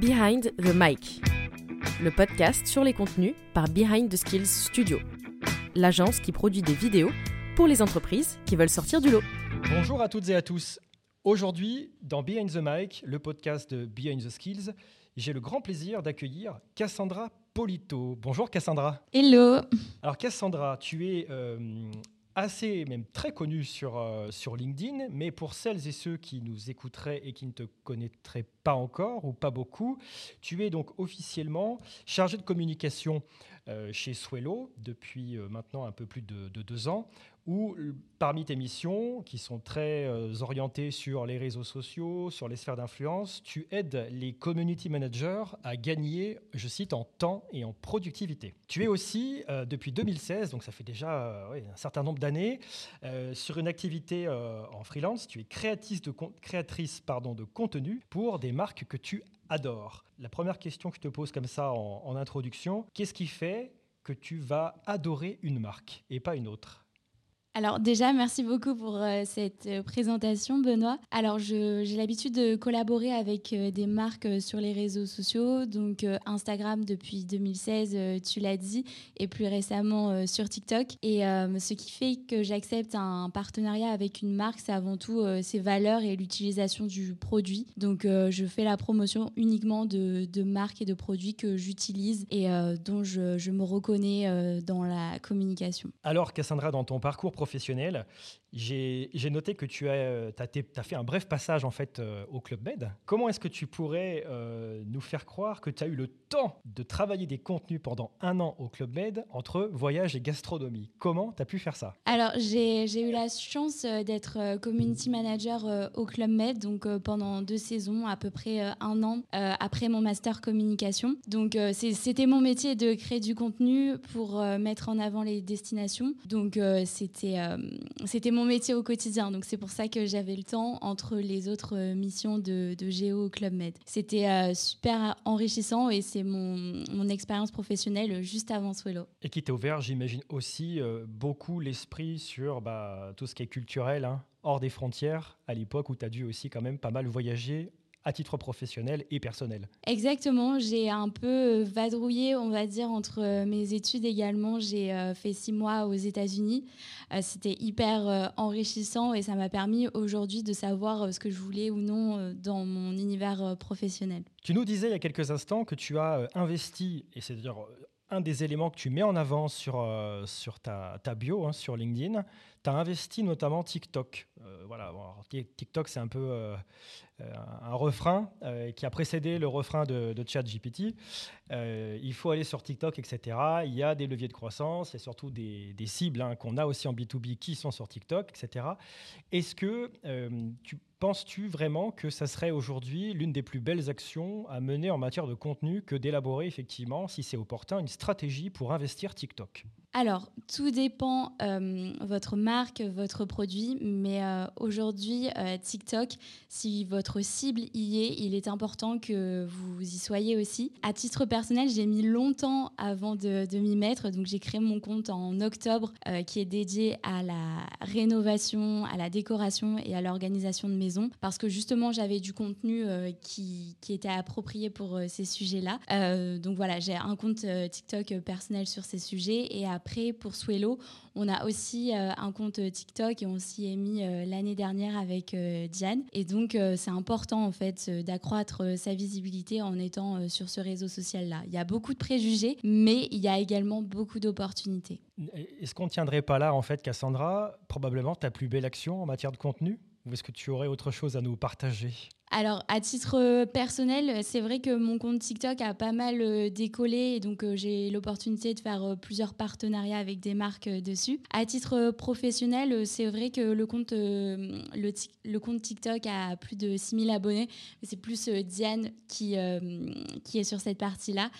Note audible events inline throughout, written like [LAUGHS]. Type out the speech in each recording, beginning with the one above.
Behind the Mic, le podcast sur les contenus par Behind the Skills Studio, l'agence qui produit des vidéos pour les entreprises qui veulent sortir du lot. Bonjour à toutes et à tous. Aujourd'hui, dans Behind the Mic, le podcast de Behind the Skills, j'ai le grand plaisir d'accueillir Cassandra Polito. Bonjour Cassandra. Hello. Alors Cassandra, tu es euh, assez, même très connue sur, euh, sur LinkedIn, mais pour celles et ceux qui nous écouteraient et qui ne te connaîtraient pas encore ou pas beaucoup, tu es donc officiellement chargée de communication chez Swello depuis maintenant un peu plus de, de deux ans ou parmi tes missions, qui sont très euh, orientées sur les réseaux sociaux, sur les sphères d'influence, tu aides les community managers à gagner, je cite, en temps et en productivité. Tu es aussi, euh, depuis 2016, donc ça fait déjà euh, un certain nombre d'années, sur une activité en freelance. Tu es créatrice de, créatrice, pardon, de contenu pour des marques que tu adores. La première question que je te pose comme ça en introduction, qu'est-ce qui fait que tu vas adorer une marque et pas une autre? Alors déjà, merci beaucoup pour euh, cette euh, présentation, Benoît. Alors j'ai l'habitude de collaborer avec euh, des marques sur les réseaux sociaux, donc Instagram depuis 2016, tu l'as dit, et plus récemment sur TikTok. Et ce qui fait que j'accepte un partenariat avec une marque, c'est avant tout ses valeurs et l'utilisation du produit. Donc je fais la promotion uniquement de, marques et de produits que j'utilise et dont je, je, me reconnais dans la communication. Alors Cassandra, dans ton parcours j'ai noté que tu as, euh, fait un bref passage en fait euh, au Club Med. Comment est-ce que tu pourrais euh, nous faire croire que tu as eu le temps de travailler des contenus pendant un an au Club Med entre voyage et gastronomie? Comment tu as pu faire ça? Alors, j'ai eu la chance d'être community manager au Club Med donc pendant deux saisons, à peu près un an après mon master communication. Donc, c'était mon métier de créer du contenu pour mettre en avant les destinations. Donc, c'était euh, c'était mon métier au quotidien. Donc c'est pour ça que j'avais le temps entre les autres euh, missions de, Géo au Club Med. C'était euh, super enrichissant et c'est mon, mon expérience professionnelle juste avant Swello. Et qui t'a ouvert, j'imagine aussi, beaucoup l'esprit sur bah, tout ce qui est culturel, hein, hors des frontières, à l'époque où tu as dû aussi quand même pas mal voyager à titre professionnel et personnel. Exactement, j'ai un peu vadrouillé, on va dire, entre euh, mes études également. J'ai euh, fait six mois aux États-Unis. Euh, c'était hyper enrichissant et ça m'a permis aujourd'hui de savoir ce que je voulais ou non dans mon univers professionnel. Tu nous disais il y a quelques instants que tu as investi, et c'est-à-dire un des éléments que tu mets en avant sur, sur ta, ta bio, hein, sur LinkedIn, tu as investi notamment TikTok. voilà, TikTok, c'est un peu euh, un refrain euh, qui a précédé le refrain de, de ChatGPT. Euh, il faut aller sur TikTok, etc. Il y a des leviers de croissance, il y a surtout des, cibles hein, qu'on a aussi en B2B qui sont sur TikTok, etc. Est-ce que tu penses-tu vraiment que ça serait aujourd'hui l'une des plus belles actions à mener en matière de contenu que d'élaborer effectivement, si c'est opportun, une stratégie pour investir TikTok? Alors, tout dépend euh, votre marque, votre produit, mais euh, aujourd'hui, euh, TikTok, si votre cible y est, il est important que vous y soyez aussi. À titre personnel, j'ai mis longtemps avant de, m'y mettre, donc j'ai créé mon compte en octobre qui est dédié à la rénovation, à la décoration et à l'organisation de maisons, parce que justement, j'avais du contenu qui, qui, était approprié pour ces sujets-là. donc voilà, j'ai un compte TikTok personnel sur ces sujets et à après, pour Swello, on a aussi euh, un compte TikTok et on s'y est mis euh, l'année dernière avec euh, Diane. Et donc, c'est important en fait d'accroître sa visibilité en étant sur ce réseau social-là. Il y a beaucoup de préjugés, mais il y a également beaucoup d'opportunités. Est-ce qu'on ne tiendrait pas là, en fait, Cassandra, probablement ta plus belle action en matière de contenu? Ou est-ce que tu aurais autre chose à nous partager? Alors, à titre euh, personnel, c'est vrai que mon compte TikTok a pas mal euh, décollé et donc euh, j'ai l'opportunité de faire plusieurs partenariats avec des marques dessus. À titre professionnel, c'est vrai que le compte, TikTok a plus de 6000 abonnés, mais c'est plus Diane qui, est sur cette partie-là.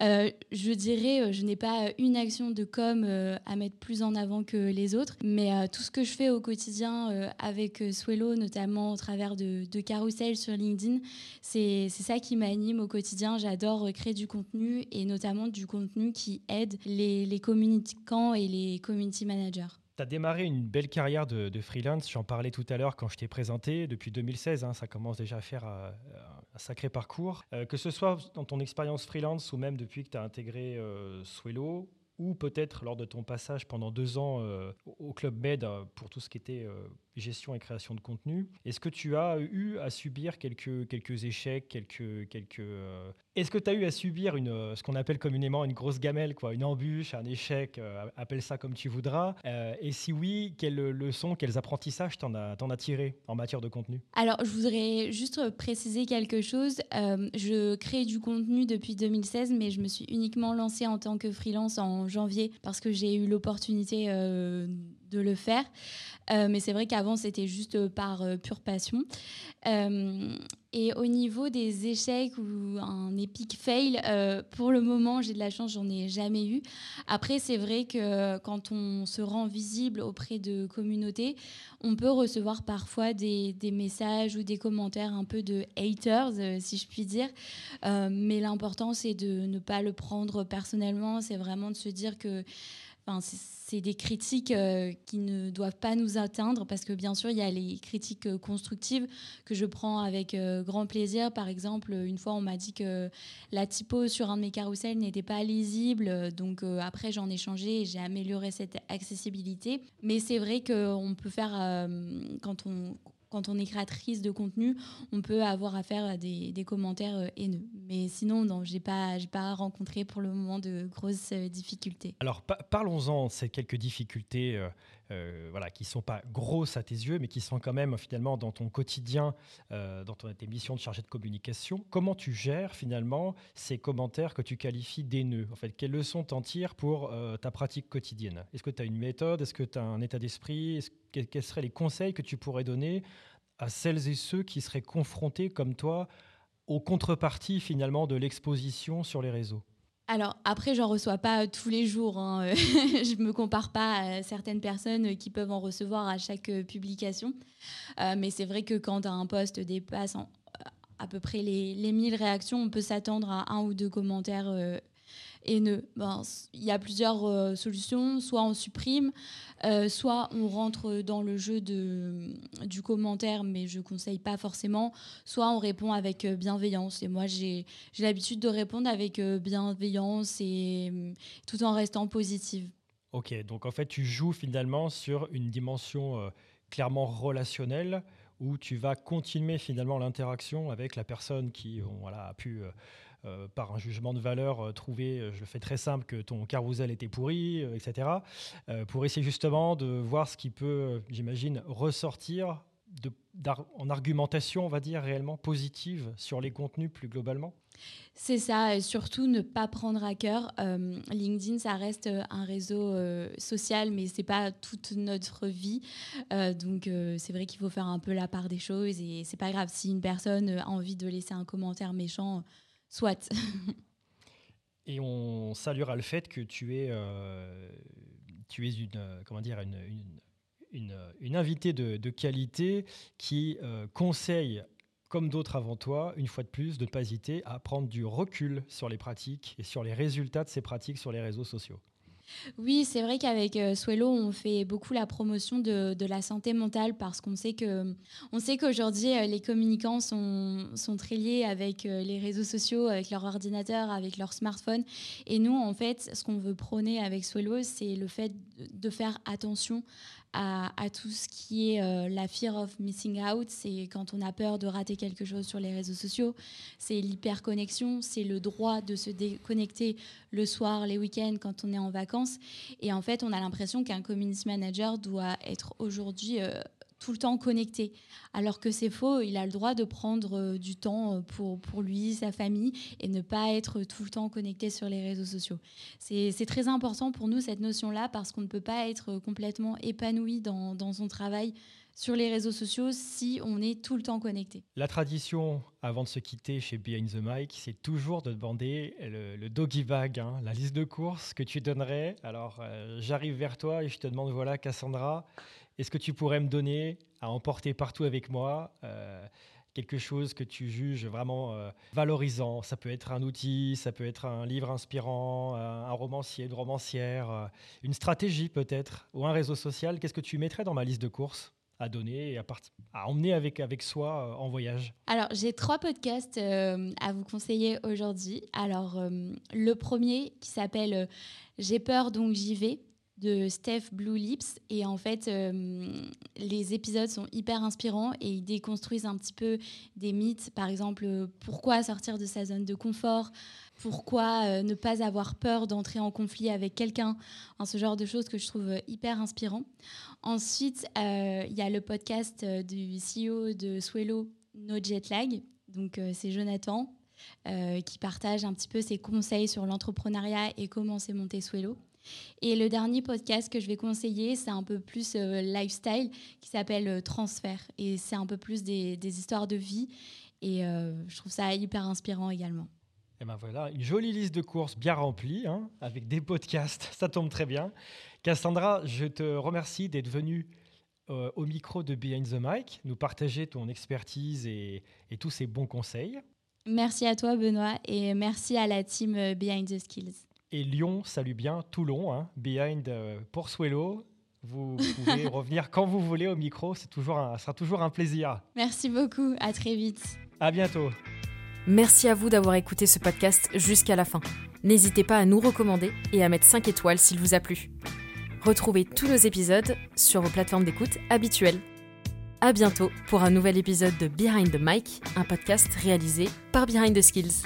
je dirais, je n'ai pas une action de com à mettre plus en avant que les autres, mais tout ce que je fais au quotidien avec Swello, notamment au travers de, de sur LinkedIn. C'est ça qui m'anime au quotidien. J'adore créer du contenu et notamment du contenu qui aide les, les communicants et les community managers. Tu as démarré une belle carrière de, freelance, j'en parlais tout à l'heure quand je t'ai présenté, depuis 2016, hein, ça commence déjà à faire euh, sacré parcours. que ce soit dans ton expérience freelance ou même depuis que tu as intégré Swello, ou peut-être lors de ton passage pendant deux ans au Club Med pour tout ce qui était gestion et création de contenu. Est-ce que tu as eu à subir quelques, échecs, quelques... euh, Est-ce que tu as eu à subir euh, ce qu'on appelle communément une grosse gamelle, quoi, une embûche, un échec, euh, appelle ça comme tu voudras. Et si oui, quelles leçons, quels apprentissages t'en as, as tiré en matière de contenu? Alors, je voudrais juste préciser quelque chose. je crée du contenu depuis 2016, mais je me suis uniquement lancée en tant que freelance en janvier parce que j'ai eu l'opportunité de le faire. Euh, mais c'est vrai qu'avant, c'était juste euh, par euh, pure passion. et au niveau des échecs ou un épique fail, pour le moment, j'ai de la chance, j'en ai jamais eu. Après, c'est vrai que quand on se rend visible auprès de communautés, on peut recevoir parfois des, des messages ou des commentaires un peu de haters, si je puis dire. mais l'important, c'est de ne pas le prendre personnellement. C'est vraiment de se dire que c'est des critiques euh, qui ne doivent pas nous atteindre parce que bien sûr, il y a les critiques euh, constructives que je prends avec euh, grand plaisir. Par exemple, une fois, on m'a dit que la typo sur un de mes carousels n'était pas lisible. Donc après, j'en ai changé et j'ai amélioré cette accessibilité. Mais c'est vrai qu'on peut faire, quand on quand on est créatrice de contenu, on peut avoir affaire à des, commentaires euh, haineux. Mais sinon, non, je n'ai pas, rencontré pour le moment de grosses euh, difficultés. Alors parlons-en de ces quelques difficultés euh, voilà, qui ne sont pas grosses à tes yeux, mais qui sont quand même finalement dans ton quotidien, dans ton, tes missions de chargé de communication. Comment tu gères finalement ces commentaires que tu qualifies d'haineux? En fait, quelles leçons t'en tires pour ta pratique quotidienne? Est-ce que tu as une méthode? Est-ce que tu as un état d'esprit? Quels seraient les conseils que tu pourrais donner à celles et ceux qui seraient confrontés comme toi aux contreparties finalement de l'exposition sur les réseaux? Alors après, j'en reçois pas tous les jours. Hein. [LAUGHS] je me compare pas à certaines personnes qui peuvent en recevoir à chaque publication. Euh, mais c'est vrai que quand un post dépasse à peu près les, les 1000 réactions, on peut s'attendre à un ou deux commentaires euh, haineux. Ben, il y a plusieurs euh, solutions. Soit on supprime, euh, soit on rentre dans le jeu de, du commentaire, mais je ne conseille pas forcément. Soit on répond avec euh, bienveillance. Et moi, j'ai l'habitude de répondre avec bienveillance et tout en restant positive. Ok, donc en fait, tu joues finalement sur une dimension clairement relationnelle où tu vas continuer finalement l'interaction avec la personne qui voilà, a pu euh, par un jugement de valeur, euh, trouver, euh, je le fais très simple, que ton carousel était pourri, etc., pour essayer justement de voir ce qui peut, j'imagine, ressortir en argumentation, on va dire, réellement positive sur les contenus plus globalement c'est ça, et surtout ne pas prendre à cœur. LinkedIn, ça reste un réseau social, mais c'est pas toute notre vie. donc c'est vrai qu'il faut faire un peu la part des choses, et c'est pas grave si une personne a envie de laisser un commentaire méchant. Soit. [LAUGHS] Et on saluera le fait que tu es, euh, tu es une, euh, comment invitée de, de, qualité qui euh, conseille, comme d'autres avant toi, une fois de plus, de ne pas hésiter à prendre du recul sur les pratiques et sur les résultats de ces pratiques sur les réseaux sociaux. Oui, c'est vrai qu'avec euh, Swello, on fait beaucoup la promotion de, la santé mentale parce qu'on sait que on sait qu'aujourd'hui euh, les communicants sont, très liés avec euh, les réseaux sociaux, avec leur ordinateur, avec leur smartphone. Et nous, en fait, ce qu'on veut prôner avec Swello, c'est le fait de faire attention à, tout ce qui est euh, la fear of missing out, c'est quand on a peur de rater quelque chose sur les réseaux sociaux, c'est l'hyperconnexion, c'est le droit de se déconnecter le soir, les week-ends, quand on est en vacances. Et en fait, on a l'impression qu'un community manager doit être aujourd'hui euh, tout le temps connecté. Alors que c'est faux, il a le droit de prendre euh, du temps euh, pour, pour lui, sa famille, et ne pas être tout le temps connecté sur les réseaux sociaux. C'est très important pour nous, cette notion-là, parce qu'on ne peut pas être complètement épanoui dans, dans son travail sur les réseaux sociaux si on est tout le temps connecté. La tradition, avant de se quitter chez Behind the Mic, c'est toujours de demander le, doggy bag, hein, la liste de courses que tu donnerais. Alors, euh, j'arrive vers toi et je te demande, voilà, Cassandra, est-ce que tu pourrais me donner à emporter partout avec moi euh, quelque chose que tu juges vraiment euh, valorisant? Ça peut être un outil, ça peut être un livre inspirant, un, romancier, une romancière, euh, une stratégie peut-être, ou un réseau social. Qu'est-ce que tu mettrais dans ma liste de courses à donner et à, à emmener avec, avec soi en voyage? Alors, j'ai trois podcasts à vous conseiller aujourd'hui. Alors, le premier qui s'appelle J'ai peur donc j'y vais de Steph Blue Lips. Et en fait, euh, les épisodes sont hyper inspirants et ils déconstruisent un petit peu des mythes. Par exemple, pourquoi sortir de sa zone de confort? Pourquoi euh, ne pas avoir peur d'entrer en conflit avec quelqu'un? Ce genre de choses que je trouve hyper inspirant. Ensuite, euh, il y a le podcast du CEO de Swello, No Jet Lag. Donc, c'est Jonathan. qui partage un petit peu ses conseils sur l'entrepreneuriat et comment s'est monté Swello. Et le dernier podcast que je vais conseiller, c'est un peu plus euh, lifestyle, qui s'appelle euh, Transfert. Et c'est un peu plus des, histoires de vie. Et euh, je trouve ça hyper inspirant également. Et ben voilà, une jolie liste de courses bien remplie, hein, avec des podcasts, [LAUGHS] ça tombe très bien. Cassandra, je te remercie d'être venue au micro de Behind the Mic, nous partager ton expertise et, et tous ces bons conseils. Merci à toi, Benoît, et merci à la team Behind the Skills. Et Lyon salue bien Toulon, hein, behind euh, pour Swello. Vous pouvez [LAUGHS] revenir quand vous voulez au micro, c'est toujours un, sera toujours un plaisir. Merci beaucoup, à très vite. À bientôt. Merci à vous d'avoir écouté ce podcast jusqu'à la fin. N'hésitez pas à nous recommander et à mettre 5 étoiles s'il vous a plu. Retrouvez tous nos épisodes sur vos plateformes d'écoute habituelles. À bientôt pour un nouvel épisode de Behind the Mic, un podcast réalisé par Behind the Skills.